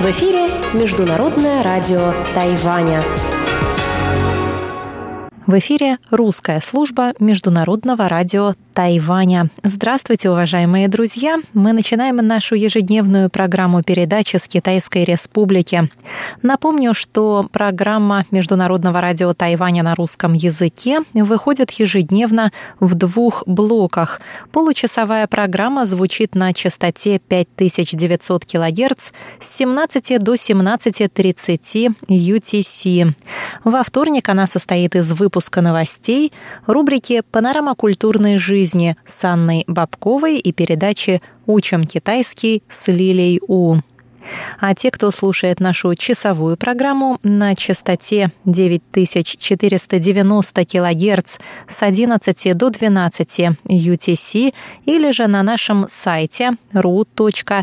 В эфире Международное радио Тайваня. В эфире русская служба Международного радио Тайваня. Здравствуйте, уважаемые друзья! Мы начинаем нашу ежедневную программу передачи с Китайской Республики. Напомню, что программа Международного радио Тайваня на русском языке выходит ежедневно в двух блоках. Получасовая программа звучит на частоте 5900 кГц с 17 до 17.30 UTC. Во вторник она состоит из выпуска новостей, рубрики «Панорама культурной жизни» с Анной Бабковой и передачи «Учим китайский» с Лилей У. А те, кто слушает нашу часовую программу на частоте 9490 кГц с 11 до 12 UTC или же на нашем сайте ru.rti.org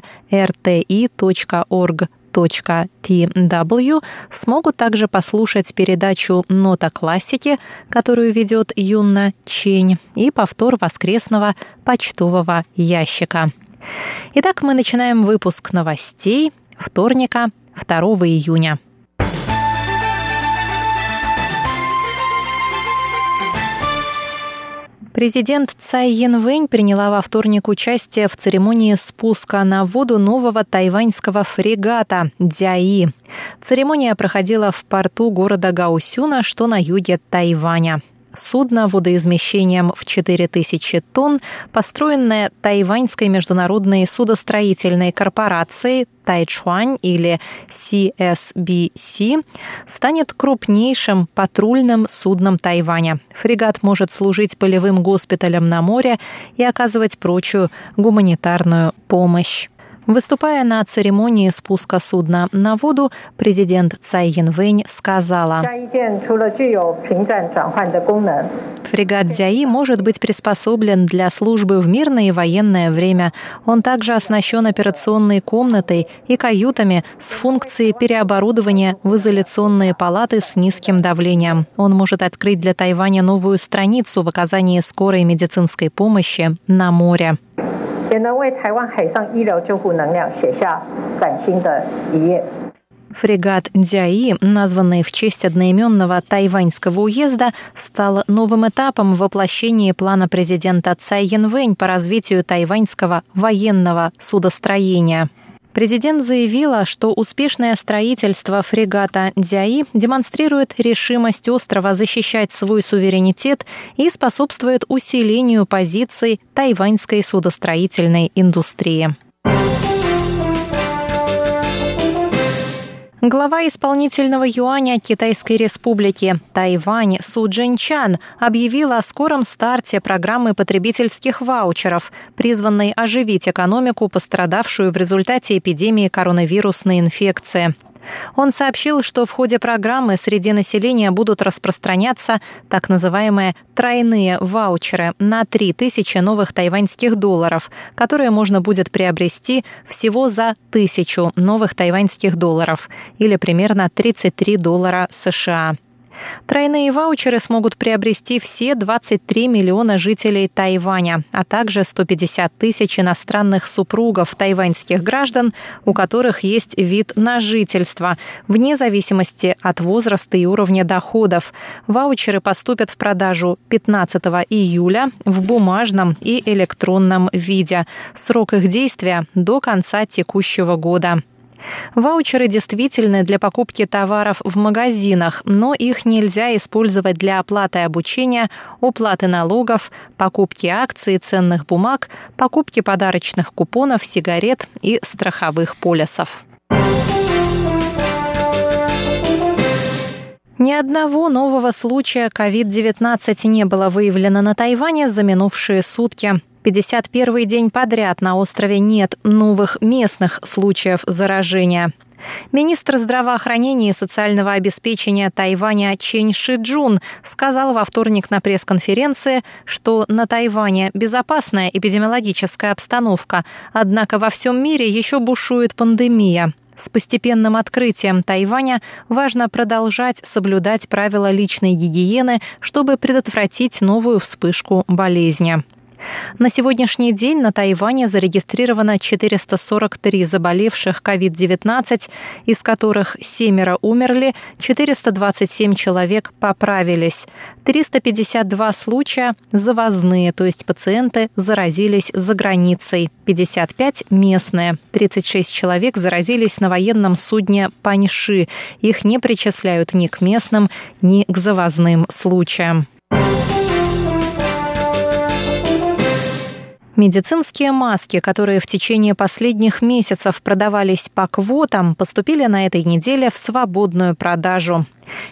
tw смогут также послушать передачу «Нота классики», которую ведет Юнна Чень, и повтор воскресного почтового ящика. Итак, мы начинаем выпуск новостей вторника, 2 июня. Президент Цай Янвэнь приняла во вторник участие в церемонии спуска на воду нового тайваньского фрегата «Дяи». Церемония проходила в порту города Гаусюна, что на юге Тайваня. Судно водоизмещением в 4000 тонн, построенное Тайваньской международной судостроительной корпорацией Тайчуань или CSBC, станет крупнейшим патрульным судном Тайваня. Фрегат может служить полевым госпиталем на море и оказывать прочую гуманитарную помощь. Выступая на церемонии спуска судна на воду, президент Цай Янвэнь сказала, «Фрегат Дзяи может быть приспособлен для службы в мирное и военное время. Он также оснащен операционной комнатой и каютами с функцией переоборудования в изоляционные палаты с низким давлением. Он может открыть для Тайваня новую страницу в оказании скорой медицинской помощи на море. 也能为台湾海上医疗救护能量写下崭新的一页。Фрегат Дзяи, названный в честь одноименного тайваньского уезда, стал новым этапом в воплощении плана президента Цай Янвэнь по развитию тайваньского военного судостроения. Президент заявила, что успешное строительство фрегата «Дзяи» демонстрирует решимость острова защищать свой суверенитет и способствует усилению позиций тайваньской судостроительной индустрии. Глава исполнительного юаня Китайской республики Тайвань Су Джинчан объявила о скором старте программы потребительских ваучеров, призванной оживить экономику, пострадавшую в результате эпидемии коронавирусной инфекции. Он сообщил, что в ходе программы среди населения будут распространяться так называемые тройные ваучеры на 3000 новых тайваньских долларов, которые можно будет приобрести всего за тысячу новых тайваньских долларов или примерно 33 доллара США. Тройные ваучеры смогут приобрести все 23 миллиона жителей Тайваня, а также 150 тысяч иностранных супругов тайваньских граждан, у которых есть вид на жительство, вне зависимости от возраста и уровня доходов. Ваучеры поступят в продажу 15 июля в бумажном и электронном виде. Срок их действия до конца текущего года. Ваучеры действительны для покупки товаров в магазинах, но их нельзя использовать для оплаты обучения, уплаты налогов, покупки акций и ценных бумаг, покупки подарочных купонов, сигарет и страховых полисов. Ни одного нового случая COVID-19 не было выявлено на Тайване за минувшие сутки. 51 день подряд на острове нет новых местных случаев заражения. Министр здравоохранения и социального обеспечения Тайваня Чен Шиджун сказал во вторник на пресс-конференции, что на Тайване безопасная эпидемиологическая обстановка, однако во всем мире еще бушует пандемия. С постепенным открытием Тайваня важно продолжать соблюдать правила личной гигиены, чтобы предотвратить новую вспышку болезни. На сегодняшний день на Тайване зарегистрировано 443 заболевших COVID-19, из которых семеро умерли, 427 человек поправились. 352 случая завозные, то есть пациенты заразились за границей, 55 местные. 36 человек заразились на военном судне Паньши. Их не причисляют ни к местным, ни к завозным случаям. Медицинские маски, которые в течение последних месяцев продавались по квотам, поступили на этой неделе в свободную продажу.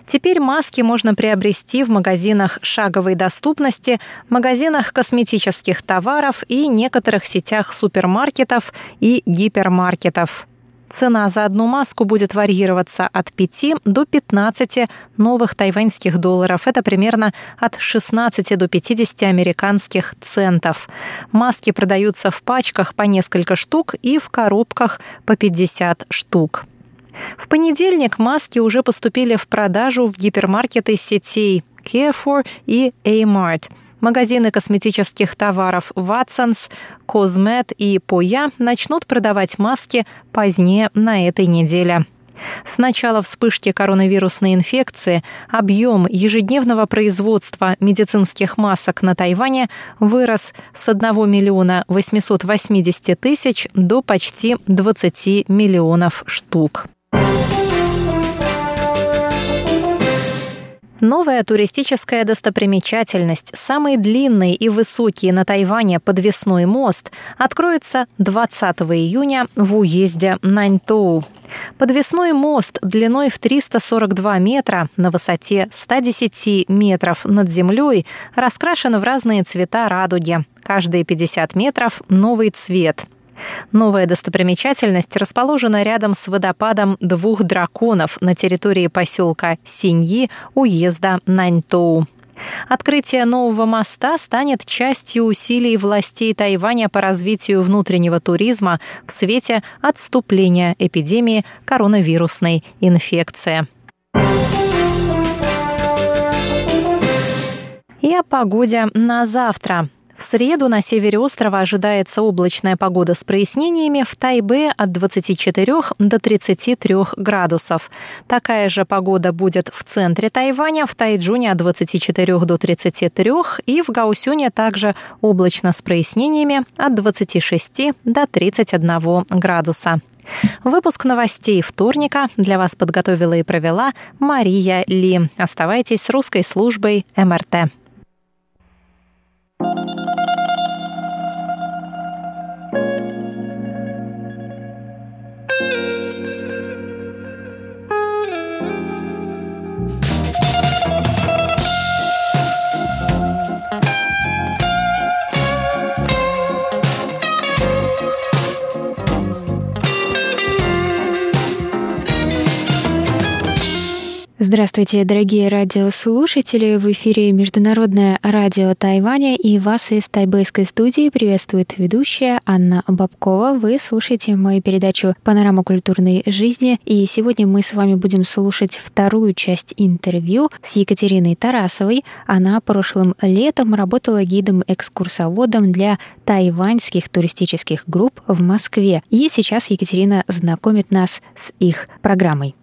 Теперь маски можно приобрести в магазинах шаговой доступности, магазинах косметических товаров и некоторых сетях супермаркетов и гипермаркетов. Цена за одну маску будет варьироваться от 5 до 15 новых тайваньских долларов. Это примерно от 16 до 50 американских центов. Маски продаются в пачках по несколько штук и в коробках по 50 штук. В понедельник маски уже поступили в продажу в гипермаркеты сетей Carrefour и A-Mart – Магазины косметических товаров Watsons, Cosmet и Поя начнут продавать маски позднее на этой неделе. С начала вспышки коронавирусной инфекции объем ежедневного производства медицинских масок на Тайване вырос с 1 миллиона 880 тысяч до почти 20 миллионов штук. Новая туристическая достопримечательность, самый длинный и высокий на Тайване подвесной мост, откроется 20 июня в уезде Наньтоу. Подвесной мост длиной в 342 метра на высоте 110 метров над землей раскрашен в разные цвета радуги. Каждые 50 метров новый цвет – Новая достопримечательность расположена рядом с водопадом двух драконов на территории поселка Синьи уезда Наньтоу. Открытие нового моста станет частью усилий властей Тайваня по развитию внутреннего туризма в свете отступления эпидемии коронавирусной инфекции. И о погоде на завтра. В среду на севере острова ожидается облачная погода с прояснениями, в Тайбе от 24 до 33 градусов. Такая же погода будет в центре Тайваня, в Тайджуне от 24 до 33 и в Гаусюне также облачно с прояснениями от 26 до 31 градуса. Выпуск новостей вторника для вас подготовила и провела Мария Ли. Оставайтесь с русской службой МРТ. Здравствуйте, дорогие радиослушатели! В эфире Международное радио Тайваня и вас из тайбэйской студии приветствует ведущая Анна Бабкова. Вы слушаете мою передачу «Панорама культурной жизни» и сегодня мы с вами будем слушать вторую часть интервью с Екатериной Тарасовой. Она прошлым летом работала гидом-экскурсоводом для тайваньских туристических групп в Москве. И сейчас Екатерина знакомит нас с их программой.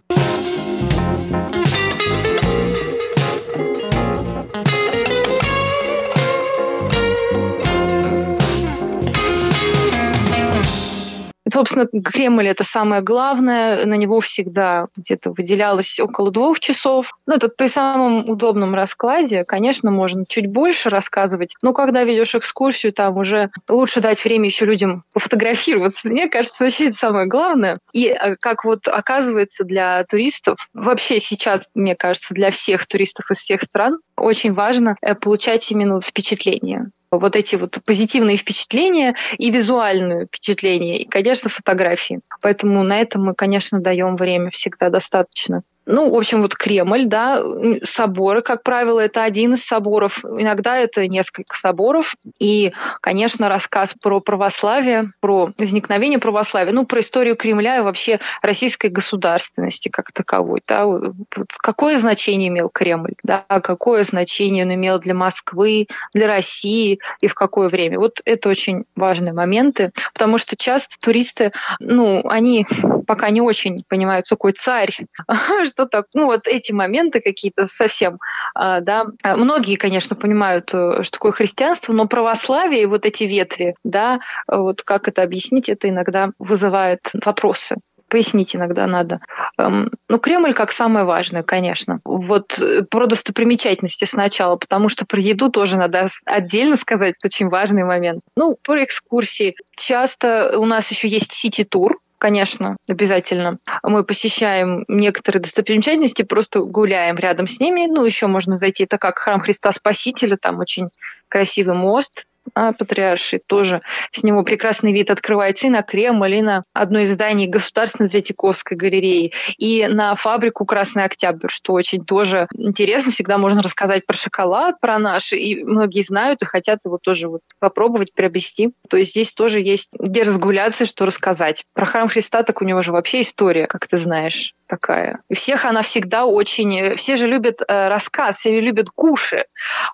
Собственно, Кремль это самое главное, на него всегда где-то выделялось около двух часов. Ну, тут при самом удобном раскладе, конечно, можно чуть больше рассказывать, но когда ведешь экскурсию, там уже лучше дать время еще людям пофотографироваться. Мне кажется, вообще это самое главное. И э, как вот оказывается для туристов, вообще сейчас, мне кажется, для всех туристов из всех стран очень важно э, получать именно впечатление вот эти вот позитивные впечатления и визуальные впечатления, и, конечно, фотографии. Поэтому на этом мы, конечно, даем время всегда достаточно. Ну, в общем, вот Кремль, да, соборы, как правило, это один из соборов, иногда это несколько соборов. И, конечно, рассказ про православие, про возникновение православия, ну, про историю Кремля и вообще российской государственности как таковой. Да, какое значение имел Кремль, да, какое значение он имел для Москвы, для России и в какое время. Вот это очень важные моменты, потому что часто туристы, ну, они пока не очень понимают, какой царь, что так, ну вот эти моменты какие-то совсем, а, да. Многие, конечно, понимают, э, что такое христианство, но православие и вот эти ветви, да, вот как это объяснить, это иногда вызывает вопросы пояснить иногда надо. Эм, ну, Кремль как самое важное, конечно. Вот э, про достопримечательности сначала, потому что про еду тоже надо отдельно сказать, это очень важный момент. Ну, про экскурсии. Часто у нас еще есть сити-тур, конечно, обязательно. Мы посещаем некоторые достопримечательности, просто гуляем рядом с ними. Ну, еще можно зайти, это как храм Христа Спасителя, там очень красивый мост, а, патриарший тоже. С него прекрасный вид открывается и на Кремль, и на одно из зданий Государственной Третьяковской галереи, и на фабрику Красный Октябрь, что очень тоже интересно. Всегда можно рассказать про шоколад, про наш, и многие знают и хотят его тоже вот попробовать, приобрести. То есть здесь тоже есть где разгуляться, что рассказать. Про храм Христа так у него же вообще история, как ты знаешь, такая. И всех она всегда очень... Все же любят э, рассказ, все любят Гуши.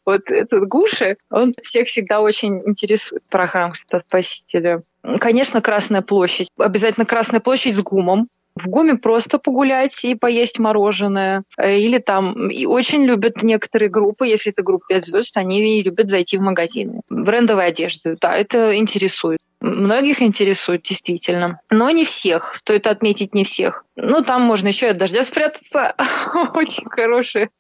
Вот этот Гуши, он всех всегда очень интересует про храм Христа Спасителя. Конечно, Красная площадь. Обязательно Красная площадь с ГУМом. В ГУМе просто погулять и поесть мороженое. Э, или там и очень любят некоторые группы, если это группа 5 звезд, они любят зайти в магазины. Брендовой одежды. Да, это интересует. Многих интересует действительно, но не всех. Стоит отметить не всех. Ну, там можно еще и от дождя спрятаться. Очень хорошее,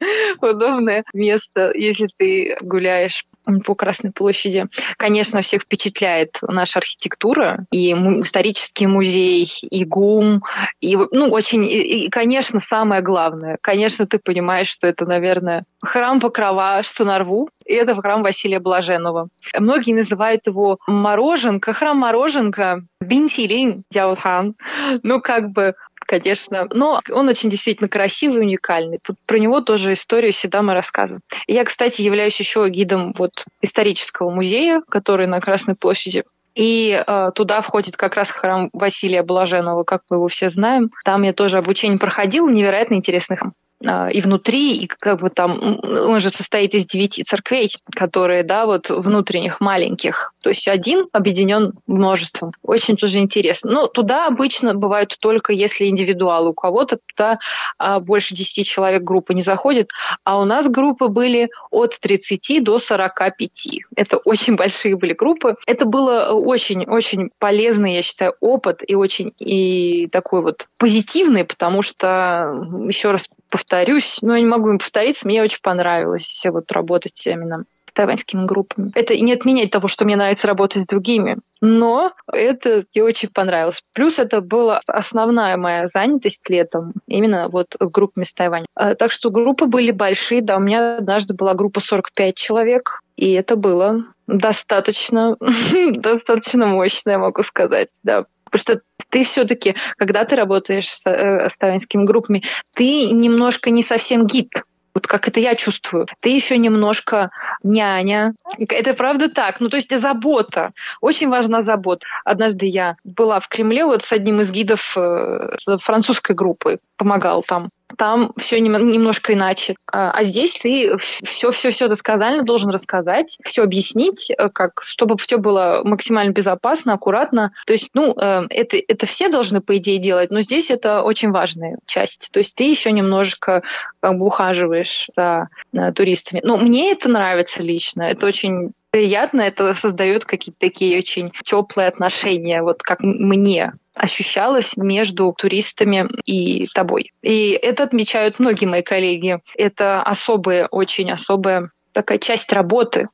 удобное место, если ты гуляешь по Красной площади. Конечно, всех впечатляет наша архитектура, и исторический музей, и ГУМ, и, ну, очень, и, и, конечно, самое главное, конечно, ты понимаешь, что это, наверное, храм Покрова, что на рву, и это храм Василия Блаженного. Многие называют его Мороженка, храм Мороженка, Бинтилин Дяохан. Ну, как бы конечно. Но он очень действительно красивый, уникальный. Про него тоже историю всегда мы рассказываем. Я, кстати, являюсь еще гидом вот исторического музея, который на Красной площади. И э, туда входит как раз храм Василия Блаженного, как мы его все знаем. Там я тоже обучение проходил, невероятно интересный храм. А, и внутри, и как бы там, он же состоит из девяти церквей, которые, да, вот внутренних, маленьких. То есть один объединен множеством. Очень тоже интересно. Но туда обычно бывают только если индивидуалы. У кого-то туда а, больше 10 человек группа не заходит, а у нас группы были от 30 до 45. Это очень большие были группы. Это было очень-очень полезный, я считаю, опыт и очень и такой вот позитивный, потому что, еще раз повторюсь, но я не могу им повториться, мне очень понравилось вот работать именно с тайваньскими группами. Это не отменяет того, что мне нравится работать с другими, но это мне очень понравилось. Плюс это была основная моя занятость летом, именно вот группами с Тайваня. А, так что группы были большие, да, у меня однажды была группа 45 человек, и это было достаточно, достаточно мощно, я могу сказать, да. Потому что ты все-таки, когда ты работаешь с, э, с тавинскими группами, ты немножко не совсем гид. Вот как это я чувствую. Ты еще немножко няня. Это правда так. Ну, то есть забота. Очень важна забота. Однажды я была в Кремле вот с одним из гидов э, французской группы. Помогал там там все немножко иначе. А, а здесь ты все-все-все досказально должен рассказать, все объяснить, э, как, чтобы все было максимально безопасно, аккуратно. То есть, ну, э, это, это все должны, по идее, делать, но здесь это очень важная часть. То есть ты еще немножко как бы ухаживаешь за э, туристами. Ну, мне это нравится лично. Это очень приятно, это создает какие-то такие очень теплые отношения, вот как мне ощущалось между туристами и тобой. И это отмечают многие мои коллеги. Это особая, очень особая такая часть работы.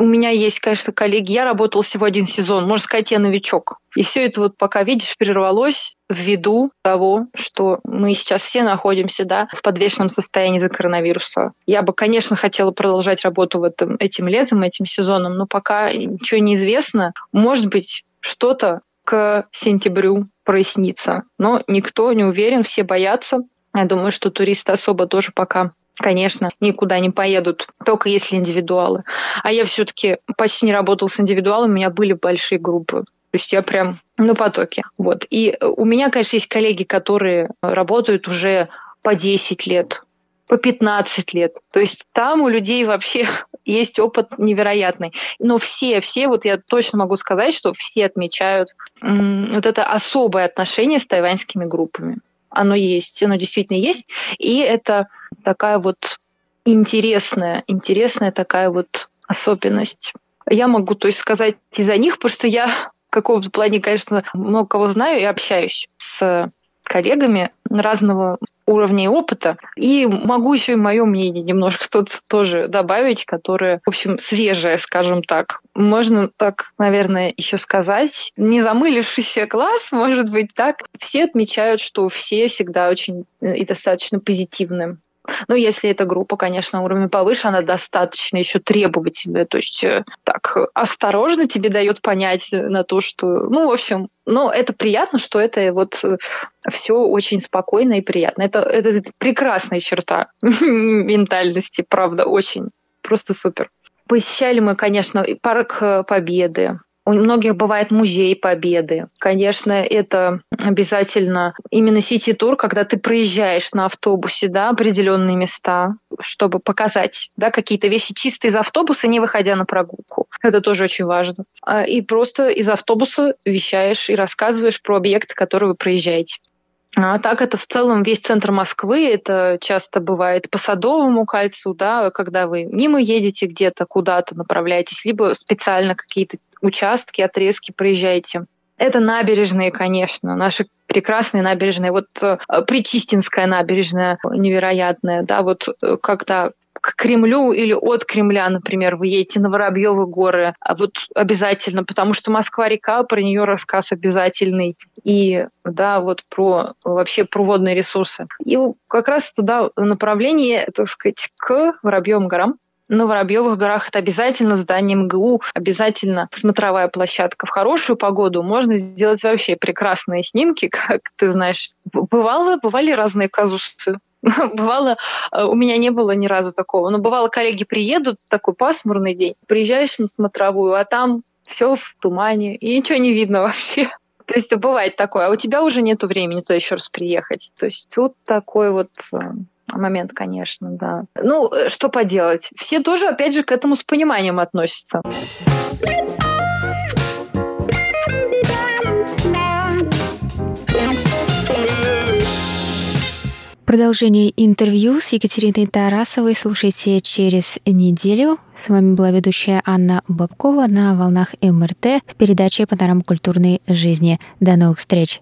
У меня есть, конечно, коллеги. Я работала всего один сезон. Можно сказать, я новичок. И все это вот пока, видишь, прервалось ввиду того, что мы сейчас все находимся да, в подвешенном состоянии за коронавируса. Я бы, конечно, хотела продолжать работу в этом, этим летом, этим сезоном, но пока ничего не известно. Может быть, что-то к сентябрю прояснится. Но никто не уверен, все боятся. Я думаю, что туристы особо тоже пока конечно, никуда не поедут, только если индивидуалы. А я все-таки почти не работала с индивидуалами, у меня были большие группы. То есть я прям на потоке. Вот. И у меня, конечно, есть коллеги, которые работают уже по 10 лет, по 15 лет. То есть там у людей вообще есть опыт невероятный. Но все, все, вот я точно могу сказать, что все отмечают вот это особое отношение с тайваньскими группами. Оно есть, оно действительно есть. И это такая вот интересная, интересная такая вот особенность. Я могу, то есть, сказать из-за них, потому что я в каком-то плане, конечно, много кого знаю и общаюсь с коллегами разного уровня и опыта. И могу еще и мое мнение немножко тут тоже добавить, которое, в общем, свежее, скажем так. Можно так, наверное, еще сказать. Не замылившийся класс, может быть, так. Все отмечают, что все всегда очень э, и достаточно позитивны ну, если эта группа, конечно, уровень повыше, она достаточно еще требовательная, то есть э, так осторожно тебе дает понять на то, что, ну, в общем, ну, это приятно, что это вот э, все очень спокойно и приятно. Это, это прекрасная черта ментальности, правда, очень. Просто супер. Посещали мы, конечно, парк э, Победы, у многих бывает музей победы. Конечно, это обязательно именно сити-тур, когда ты проезжаешь на автобусе да, определенные места, чтобы показать да, какие-то вещи чисто из автобуса, не выходя на прогулку. Это тоже очень важно. А, и просто из автобуса вещаешь и рассказываешь про объекты, которые вы проезжаете. А так это в целом весь центр Москвы. Это часто бывает по Садовому кольцу, да, когда вы мимо едете где-то, куда-то направляетесь, либо специально какие-то участки, отрезки проезжаете. Это набережные, конечно, наши прекрасные набережные. Вот э, Причистинская набережная невероятная, да, вот э, когда к Кремлю или от Кремля, например, вы едете на Воробьевы горы, а вот обязательно, потому что Москва-река, про нее рассказ обязательный, и да, вот про вообще про водные ресурсы. И как раз туда направление, так сказать, к Воробьевым горам, на Воробьевых горах это обязательно здание МГУ, обязательно смотровая площадка. В хорошую погоду можно сделать вообще прекрасные снимки, как ты знаешь. Бывало, бывали разные казусы. Бывало, э, у меня не было ни разу такого. Но бывало, коллеги приедут, такой пасмурный день, приезжаешь на смотровую, а там все в тумане, и ничего не видно вообще. То есть бывает такое, а у тебя уже нет времени то еще раз приехать. То есть тут такой вот э, момент, конечно, да. Ну, э, что поделать? Все тоже, опять же, к этому с пониманием относятся. Продолжение интервью с Екатериной Тарасовой слушайте через неделю. С вами была ведущая Анна Бабкова на волнах МРТ в передаче «Панорама культурной жизни». До новых встреч!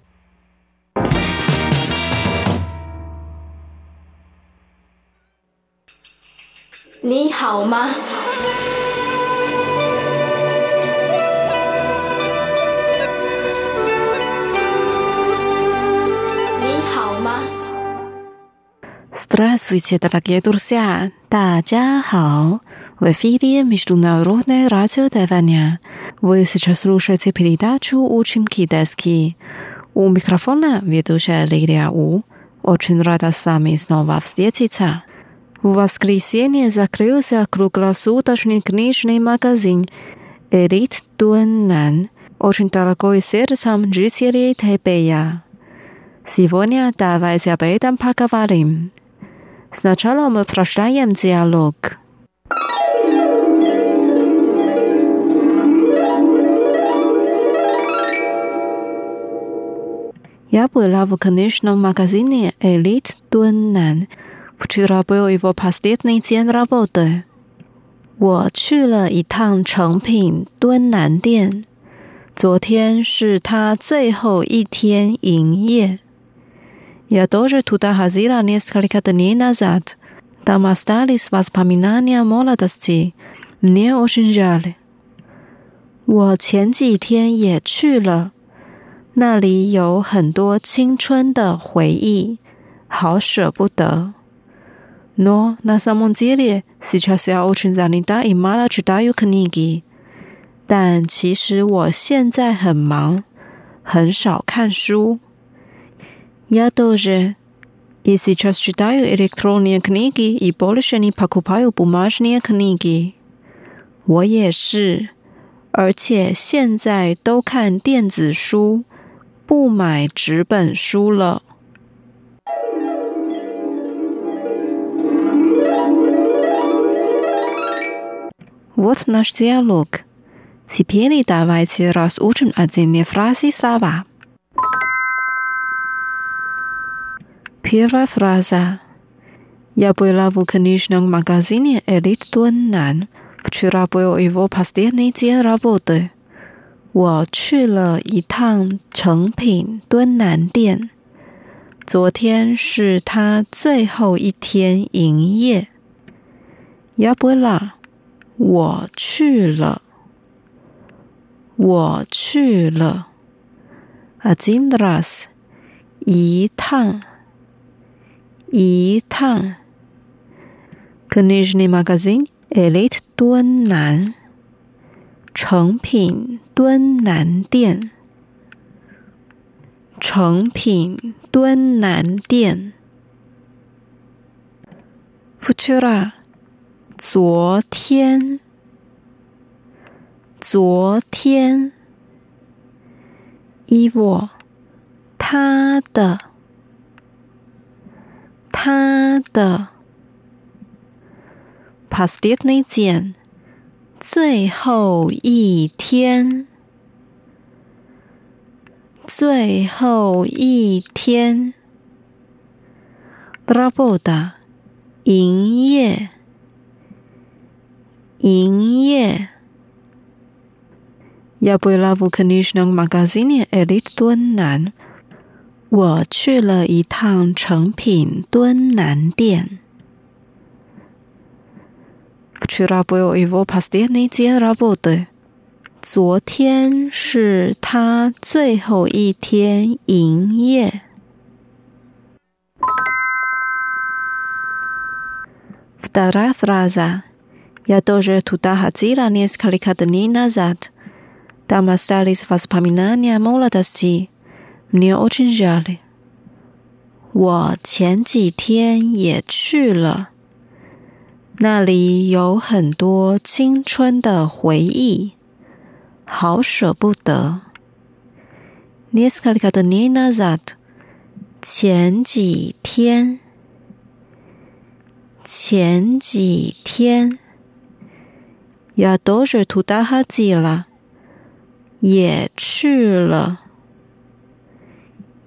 你好吗？你好吗？Здравствуйте, дорогие друзья! 大家好! В эфире Международное радио Тайваня. Вы сейчас слушаете передачу «Учим китайский». У микрофона ведущая Лилия У. Очень рада с вами снова встретиться. В воскресенье закрылся круглосуточный книжный магазин «Элит Дуэннан», очень дорогой сердцем жителей Тайбэя. Сегодня давайте об этом поговорим. Сначала мы прочитаем диалог. Я была в книжном магазине «Элит Дуэннан», Вчера был его последний день работы. 我去了一趟成品敦南店，昨天是他最后一天营业。Я тоже туда ходила несколько дней назад. Там остались воспоминания молодости. Мне очень жаль. 我前几天也去了，那里有很多青春的回忆，好舍不得。 Но на самом деле сейчас я очень занята и мало читаю книги. 但其实我现在很忙， 很少看书。Я тоже и сейчас читаю электронные книги и больше не покупаю бумажные книги。我也是，而且现在都看电子书，不买纸本书了。 Вот наш диалог. Теперь давайте разучим отдельные фразы и слова. Первая фраза. Я была в книжном магазине «Элит Дуэннан». Вчера был его последний день работы. 我去了一趟成品敦南店。昨天是他最后一天营业。Я была， 我去了我去了 a zendra's 一趟一趟 kaneshni magazine elite dunnan 成品敦南店成品敦南店，Futura 昨天。昨天，伊沃，他的，他的，последний день，最后一天，最后一天，работа，营业， 营业。Я была в книжном магазине Элит Дуэннан。我去了一趟成品敦南店。Вчера был его последний день работы。昨天是他最后一天营业。Вторая фраза. Я тоже туда ходила несколько дней назад. Там остались воспоминания молодости. Мне очень жаль. 我前几天也去了，那里有很多青春的回忆，好舍不得。Neskолько dni nazad，前几天，前几天。 也都是图打哈几了，也去了，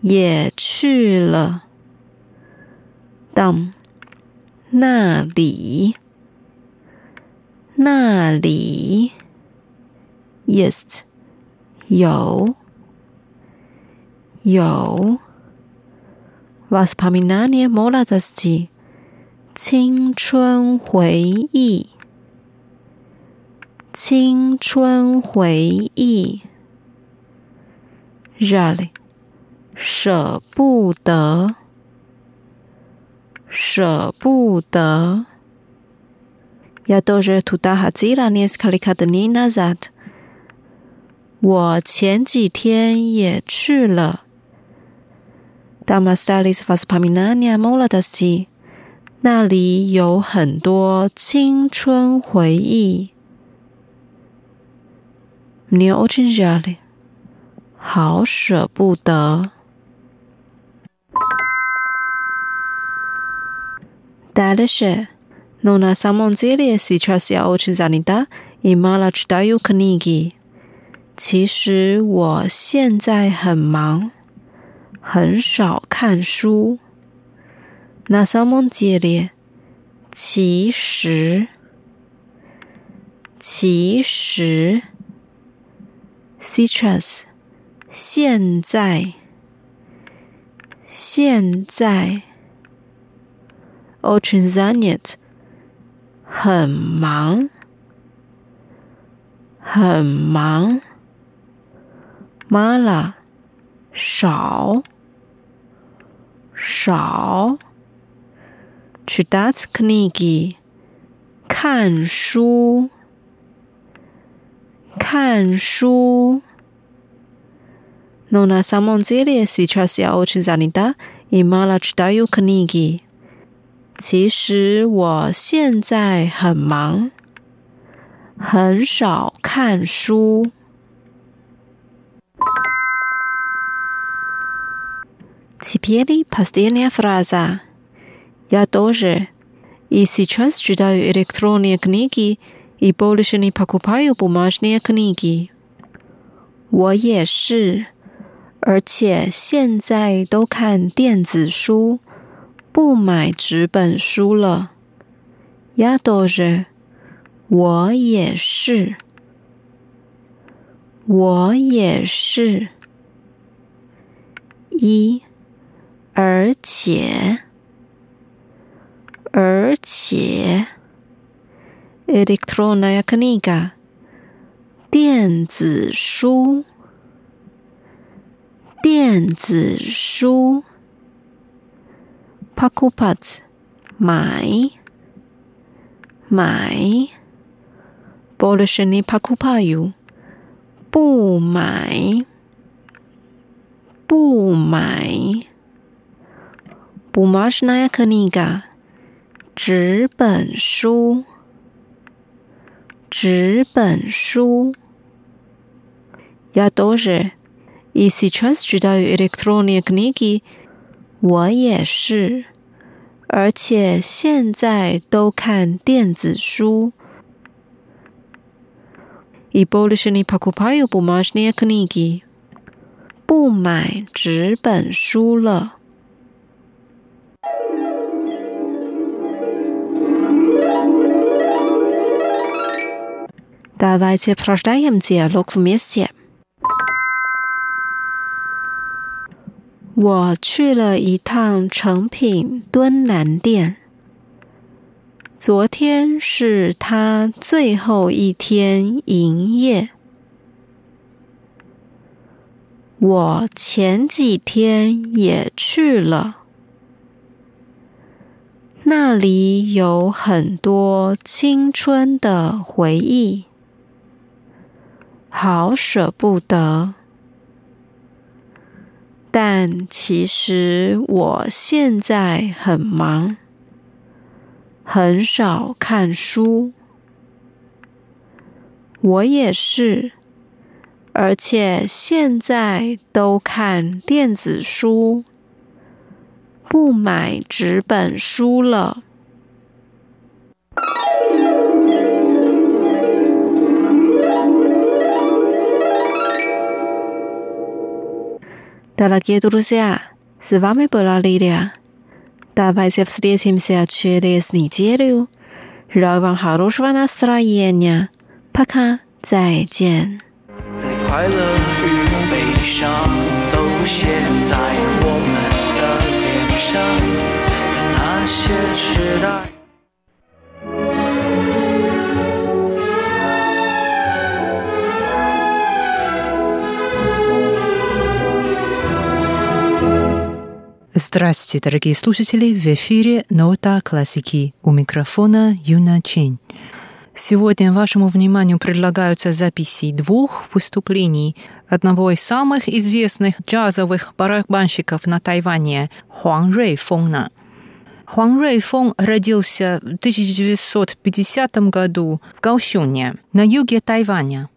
也去了。当那里，那里，Yes，有，有。Was pamiętanie moładziszy，青春回忆。青春回忆，really 舍不得，舍不得。Я тоже туда ходил, не ни на зат。我前几天也去了。Да мы стали с фаспами наня моладцы，那里有很多青春回忆。Мне очень жаль，好舍不得。Дальше, но на самом деле сейчас я очень занята и мало читаю книги。其实我现在很忙，很少看书。На самом деле，其实，其实。 citrus，现在，现在。All transient，很忙，很忙。Mala，少，少。Chudat k n i g i 看书。деле сейчас я очень занята и мало читаю книги. 其实我现在很忙，很少看书。Теперь последняя фраза. Я тоже. И сейчас читаю электронные книги и больше не покупаю бумажные книги. 我也是，而且现在都看电子书，不买纸本书了。Я тоже。我也是。我也是。一。而且，而且 ，electronic kniga，电子书，电子书，pakupats，买，买，bolsheni pakupayu，不买，不买。Bumashna kniga，纸本书，纸本书。Я тоже. И сейчас читаю электронные книги. 我也是，而且现在都看电子书。И больше не покупаю бумажные книги. 不买纸本书了。 Давайте прождаем диалог вместе. 我去了一趟成品敦南店，昨天是他最后一天营业。我前几天也去了，那里有很多青春的回忆。 好舍不得，但其实我现在很忙，很少看书。我也是，而且现在都看电子书，不买纸本书了。Дорогие друзья, с вами была Лилия. Давайте встретимся через неделю. Желаю вам хорошего настроения. Пока, 再见。在快乐与悲伤都写在我们的脸上，那些时代。 Здравствуйте, дорогие слушатели! В эфире «Нота классики» у микрофона Юна Чень. Сегодня вашему вниманию предлагаются записи двух выступлений одного из самых известных джазовых барабанщиков на Тайване Хуан Рейфона. Хуан Рейфон родился в 1950 году в Гаосюне, на юге Тайваня.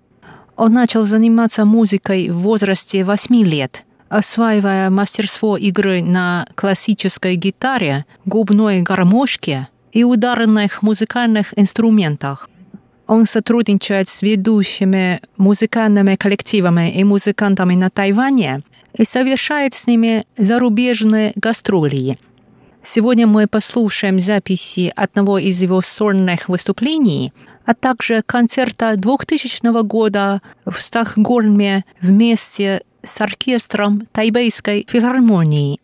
Он начал заниматься музыкой в возрасте 8 лет – осваивая мастерство игры на классической гитаре, губной гармошке и ударных музыкальных инструментах. Он сотрудничает с ведущими музыкальными коллективами и музыкантами на Тайване и совершает с ними зарубежные гастроли. Сегодня мы послушаем записи одного из его сольных выступлений, а также концерта 2000 года в Стокгольме вместе с оркестром Тайбейской филармонии.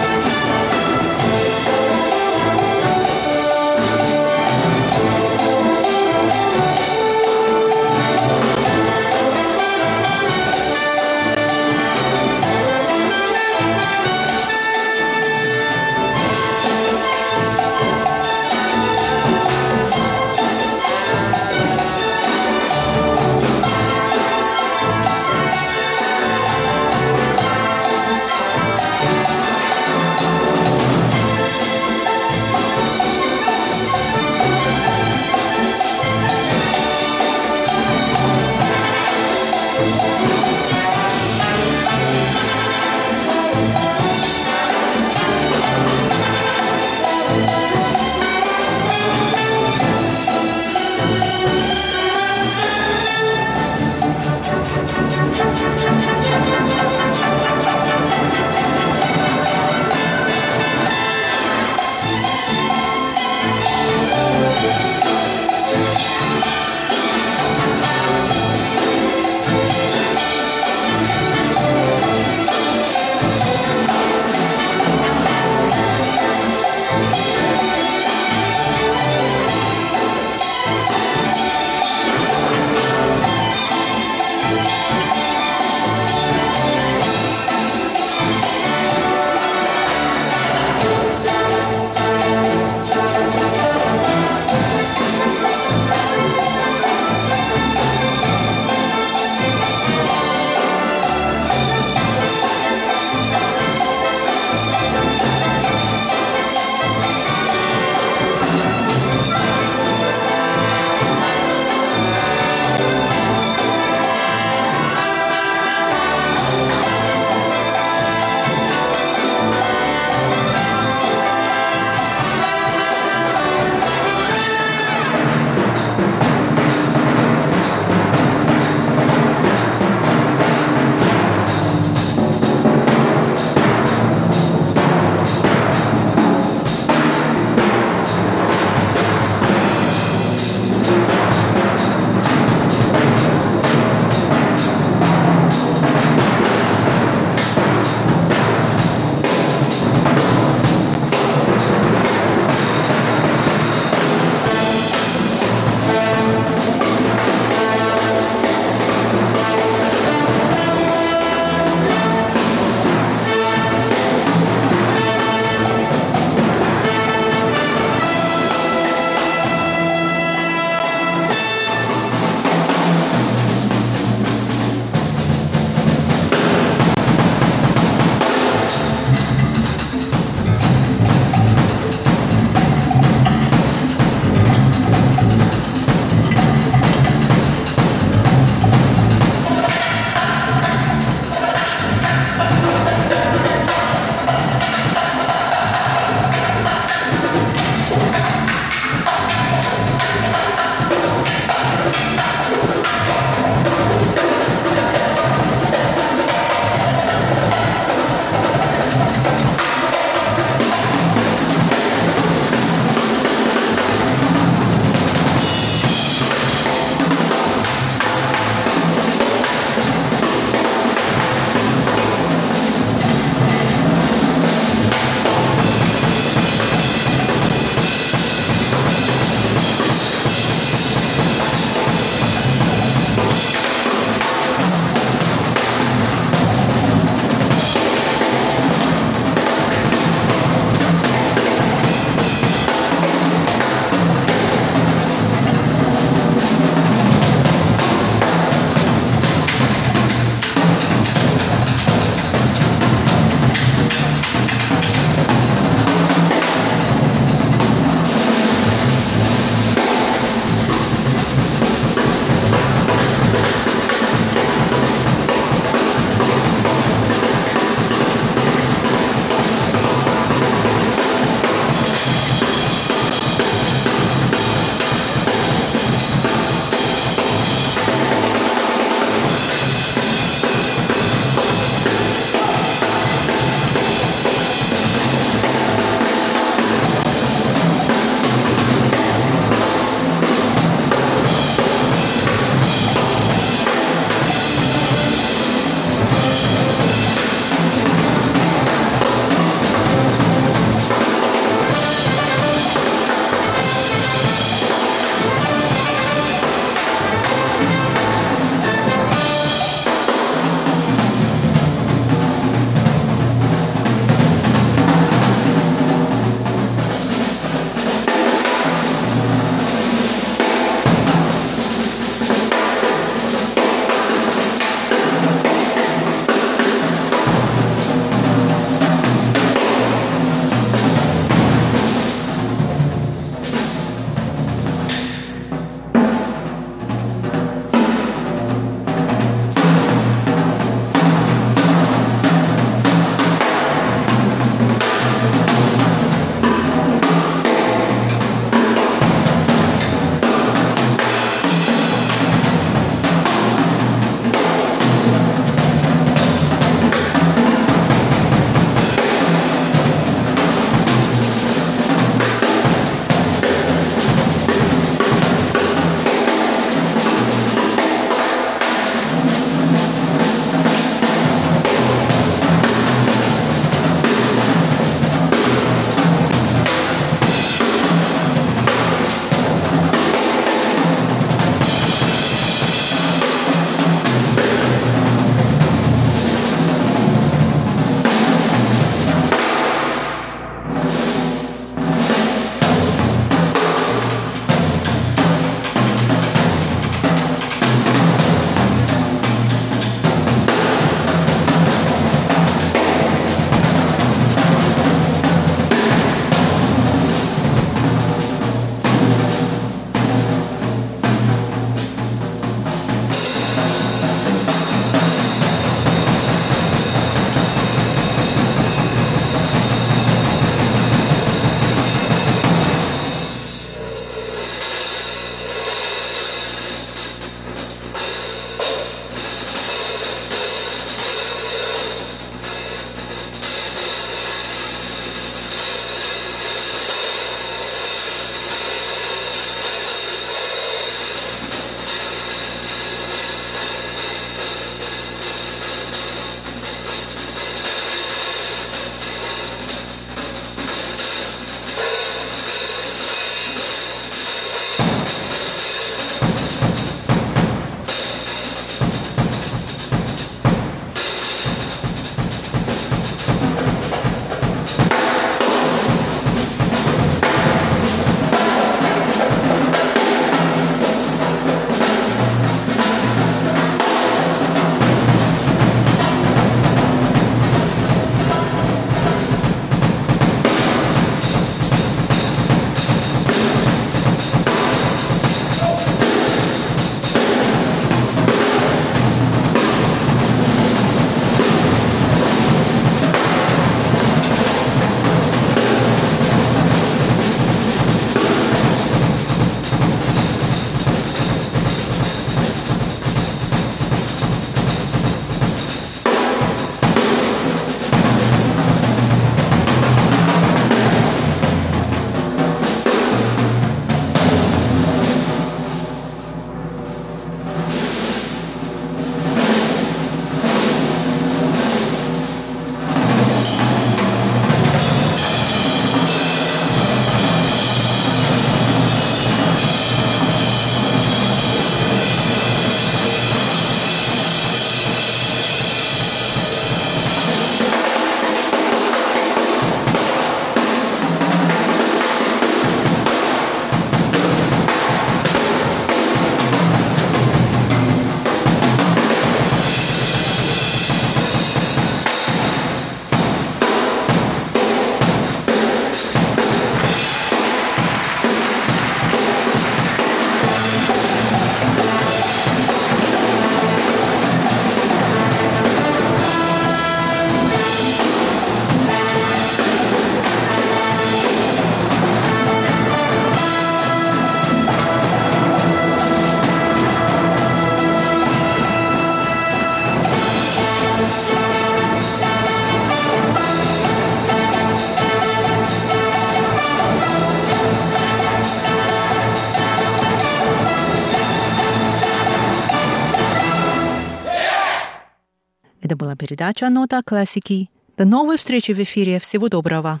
Передача «Нота классики». До новой встречи в эфире. Всего доброго.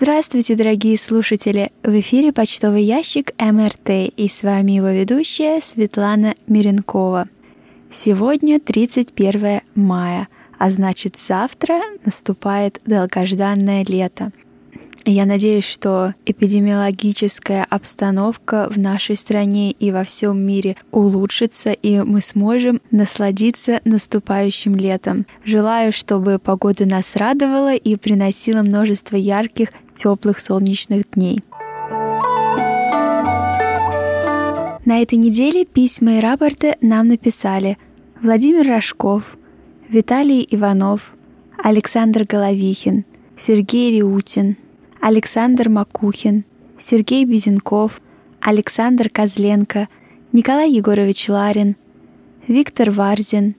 Здравствуйте, дорогие слушатели! В эфире почтовый ящик МРТ и с вами его ведущая Светлана Миренкова. Сегодня 31 мая, а значит завтра наступает долгожданное лето – я надеюсь, что эпидемиологическая обстановка в нашей стране и во всем мире улучшится, и мы сможем насладиться наступающим летом. Желаю, чтобы погода нас радовала и приносила множество ярких, теплых солнечных дней. На этой неделе письма и рапорты нам написали Владимир Рожков, Виталий Иванов, Александр Головихин, Сергей Риутин – Александр Макухин, Сергей Безенков, Александр Козленко, Николай Егорович Ларин, Виктор Варзин,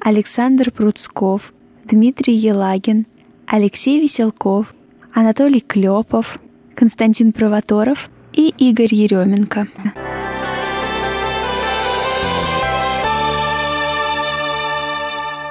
Александр Пруцков, Дмитрий Елагин, Алексей Веселков, Анатолий Клепов, Константин Провоторов и Игорь Еременко.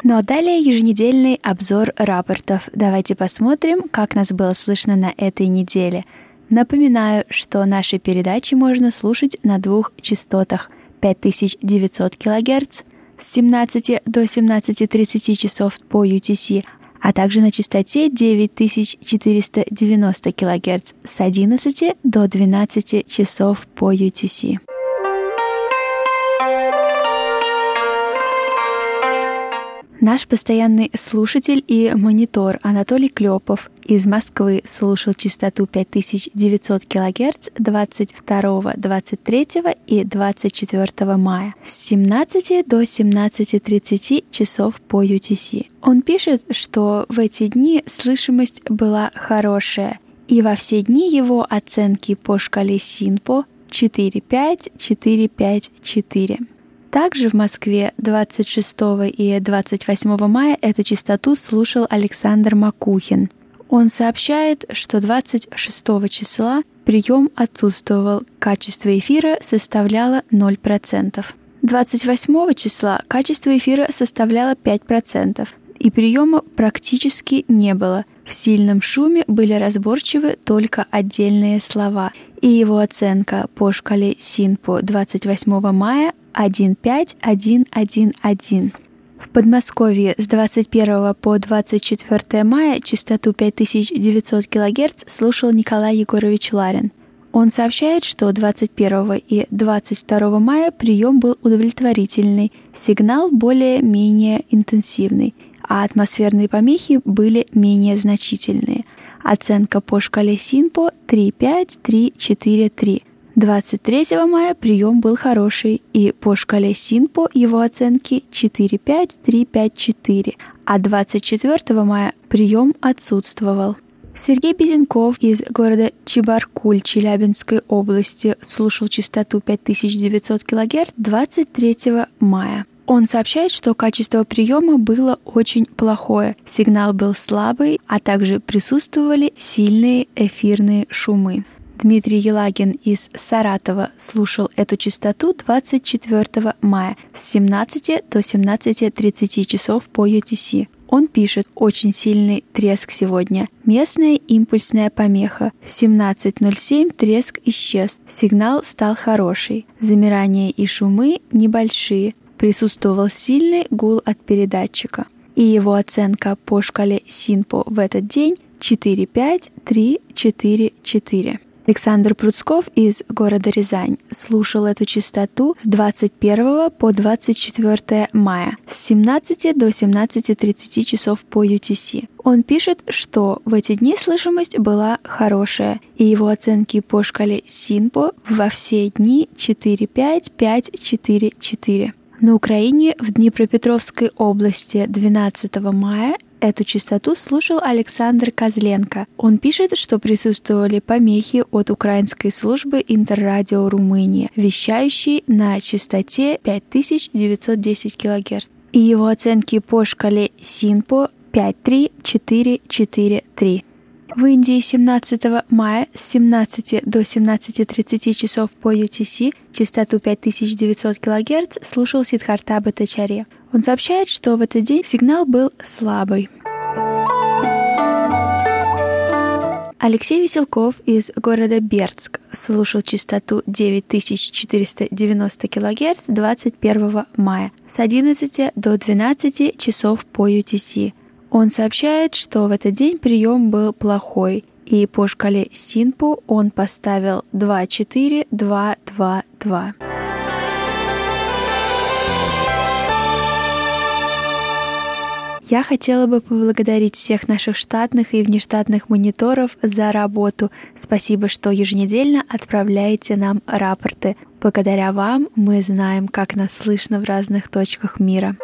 Ну а далее еженедельный обзор рапортов. Давайте посмотрим, как нас было слышно на этой неделе. Напоминаю, что наши передачи можно слушать на двух частотах 5900 кГц с 17 до 17.30 часов по UTC, а также на частоте 9490 кГц с 11 до 12 часов по UTC. Наш постоянный слушатель и монитор Анатолий Клепов из Москвы слушал частоту 5900 кГц 22, 23 и 24 мая с 17 до 17.30 часов по UTC. Он пишет, что в эти дни слышимость была хорошая, и во все дни его оценки по шкале СИНПО 4-5-4-5-4. Также в Москве 26 и 28 мая эту частоту слушал Александр Макухин. Он сообщает, что 26 числа прием отсутствовал, качество эфира составляло 0%. 28 числа качество эфира составляло 5%, и приема практически не было. В сильном шуме были разборчивы только отдельные слова, и его оценка по шкале СИНПО 28 мая 15111. В Подмосковье с 21 по 24 мая частоту 5900 кГц слушал Николай Егорович Ларин. Он сообщает, что 21 и 22 мая прием был удовлетворительный, сигнал более-менее интенсивный, а атмосферные помехи были менее значительные. Оценка по шкале СИНПО 35343. 23 мая прием был хороший, и по шкале СИНПО его оценки 45354, а 24 мая прием отсутствовал. Сергей Безенков из города Чебаркуль Челябинской области слушал частоту 5900 кГц 23 мая. Он сообщает, что качество приема было очень плохое, сигнал был слабый, а также присутствовали сильные эфирные шумы. Дмитрий Елагин из Саратова слушал эту частоту 24 мая с 17 до 17.30 часов по UTC. Он пишет «Очень сильный треск сегодня. Местная импульсная помеха. В 17.07 треск исчез. Сигнал стал хороший. Замирания и шумы небольшие. Присутствовал сильный гул от передатчика. И его оценка по шкале СИНПО в этот день 4-5, 3, 4, 4. Александр Пруцков из города Рязань слушал эту частоту с 21 по 24 мая с 17 до 17.30 часов по UTC. Он пишет, что в эти дни слышимость была хорошая, и его оценки по шкале СИНПО во все дни 4-5-5-4-4. На Украине в Днепропетровской области 12 мая Эту частоту слушал Александр Козленко. Он пишет, что присутствовали помехи от украинской службы Интеррадио Румыния, вещающей на частоте 5910 кГц. И его оценки по шкале СИНПО 53443. В Индии 17 мая с 17 до 17.30 часов по UTC частоту 5900 кГц слушал Сидхарта Батачари. Он сообщает, что в этот день сигнал был слабый. Алексей Веселков из города Бердск слушал частоту 9490 кГц 21 мая с 11 до 12 часов по UTC. Он сообщает, что в этот день прием был плохой, и по шкале Синпу он поставил 2-4-2-2-2. Я хотела бы поблагодарить всех наших штатных и внештатных мониторов за работу. Спасибо, что еженедельно отправляете нам рапорты. Благодаря вам мы знаем, как нас слышно в разных точках мира.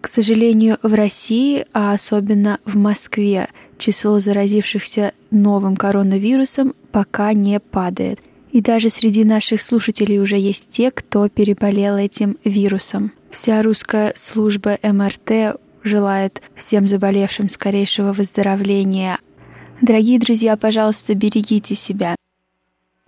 К сожалению, в России, а особенно в Москве, число заразившихся новым коронавирусом пока не падает. И даже среди наших слушателей уже есть те, кто переболел этим вирусом. Вся русская служба МРТ желает всем заболевшим скорейшего выздоровления. Дорогие друзья, пожалуйста, берегите себя.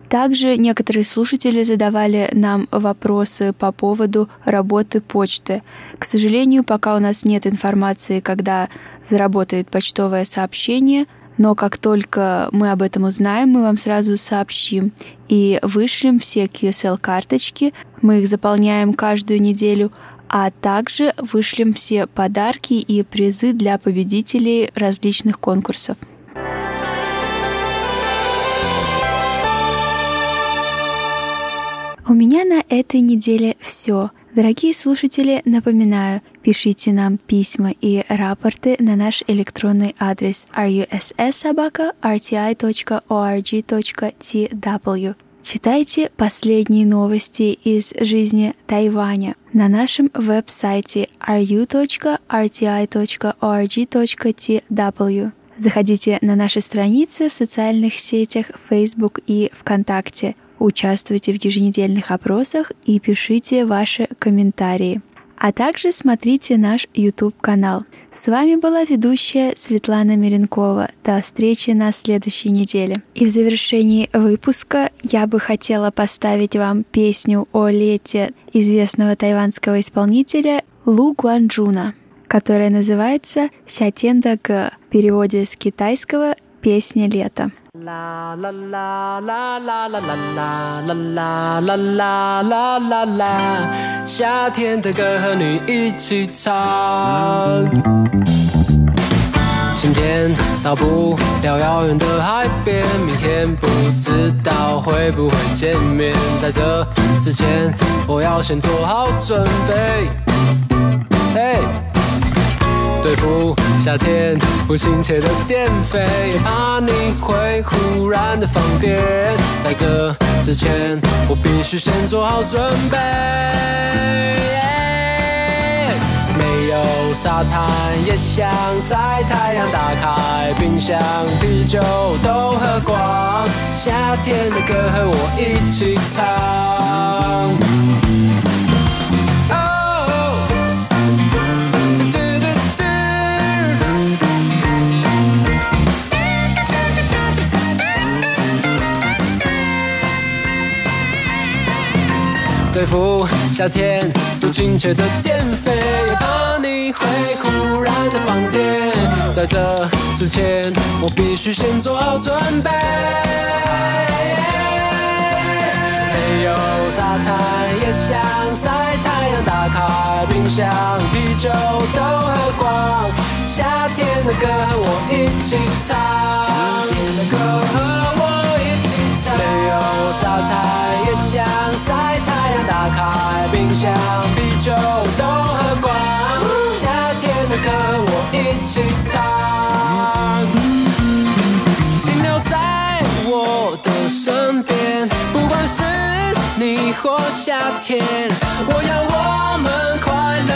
Также некоторые слушатели задавали нам вопросы по поводу работы почты. К сожалению, пока у нас нет информации, когда заработает почтовое сообщение, но как только мы об этом узнаем, мы вам сразу сообщим и вышлем все QSL-карточки. Мы их заполняем каждую неделю, а также вышлем все подарки и призы для победителей различных конкурсов. У меня на этой неделе все. Дорогие слушатели, напоминаю, пишите нам письма и рапорты на наш электронный адрес russsobaka.rti.org.tw. Читайте последние новости из жизни Тайваня на нашем веб-сайте ru.rti.org.tw. Заходите на наши страницы в социальных сетях Facebook и ВКонтакте – Участвуйте в еженедельных опросах и пишите ваши комментарии. А также смотрите наш YouTube-канал. С вами была ведущая Светлана Миренкова. До встречи на следующей неделе. И в завершении выпуска я бы хотела поставить вам песню о лете известного тайванского исполнителя Лу Гуанчжуна, которая называется «Сятенда Г» в переводе с китайского «Песня лета». 啦啦啦啦啦啦啦啦啦啦啦啦啦啦夏天的歌和你一起唱。今天到不了遥远的海边，明天不知道会不会见面。在这之前，我要先做好准备。嘿。对付夏天不亲切的电费，怕你会忽然的放电。在这之前，我必须先做好准备。没有沙滩也想晒太阳，打开冰箱，啤酒都喝光。夏天的歌和我一起唱。对付夏天不亲切的电费，怕你会忽然的放电。在这之前，我必须先做好准备。没有沙滩也想晒太阳，打开冰箱，啤酒都喝光。夏天的歌和我一起唱，夏天的歌和我。没有沙滩也想晒太阳。打开冰箱，啤酒都喝光。夏天的歌我一起唱。停留在我的身边，不管是你或夏天，我要我们快乐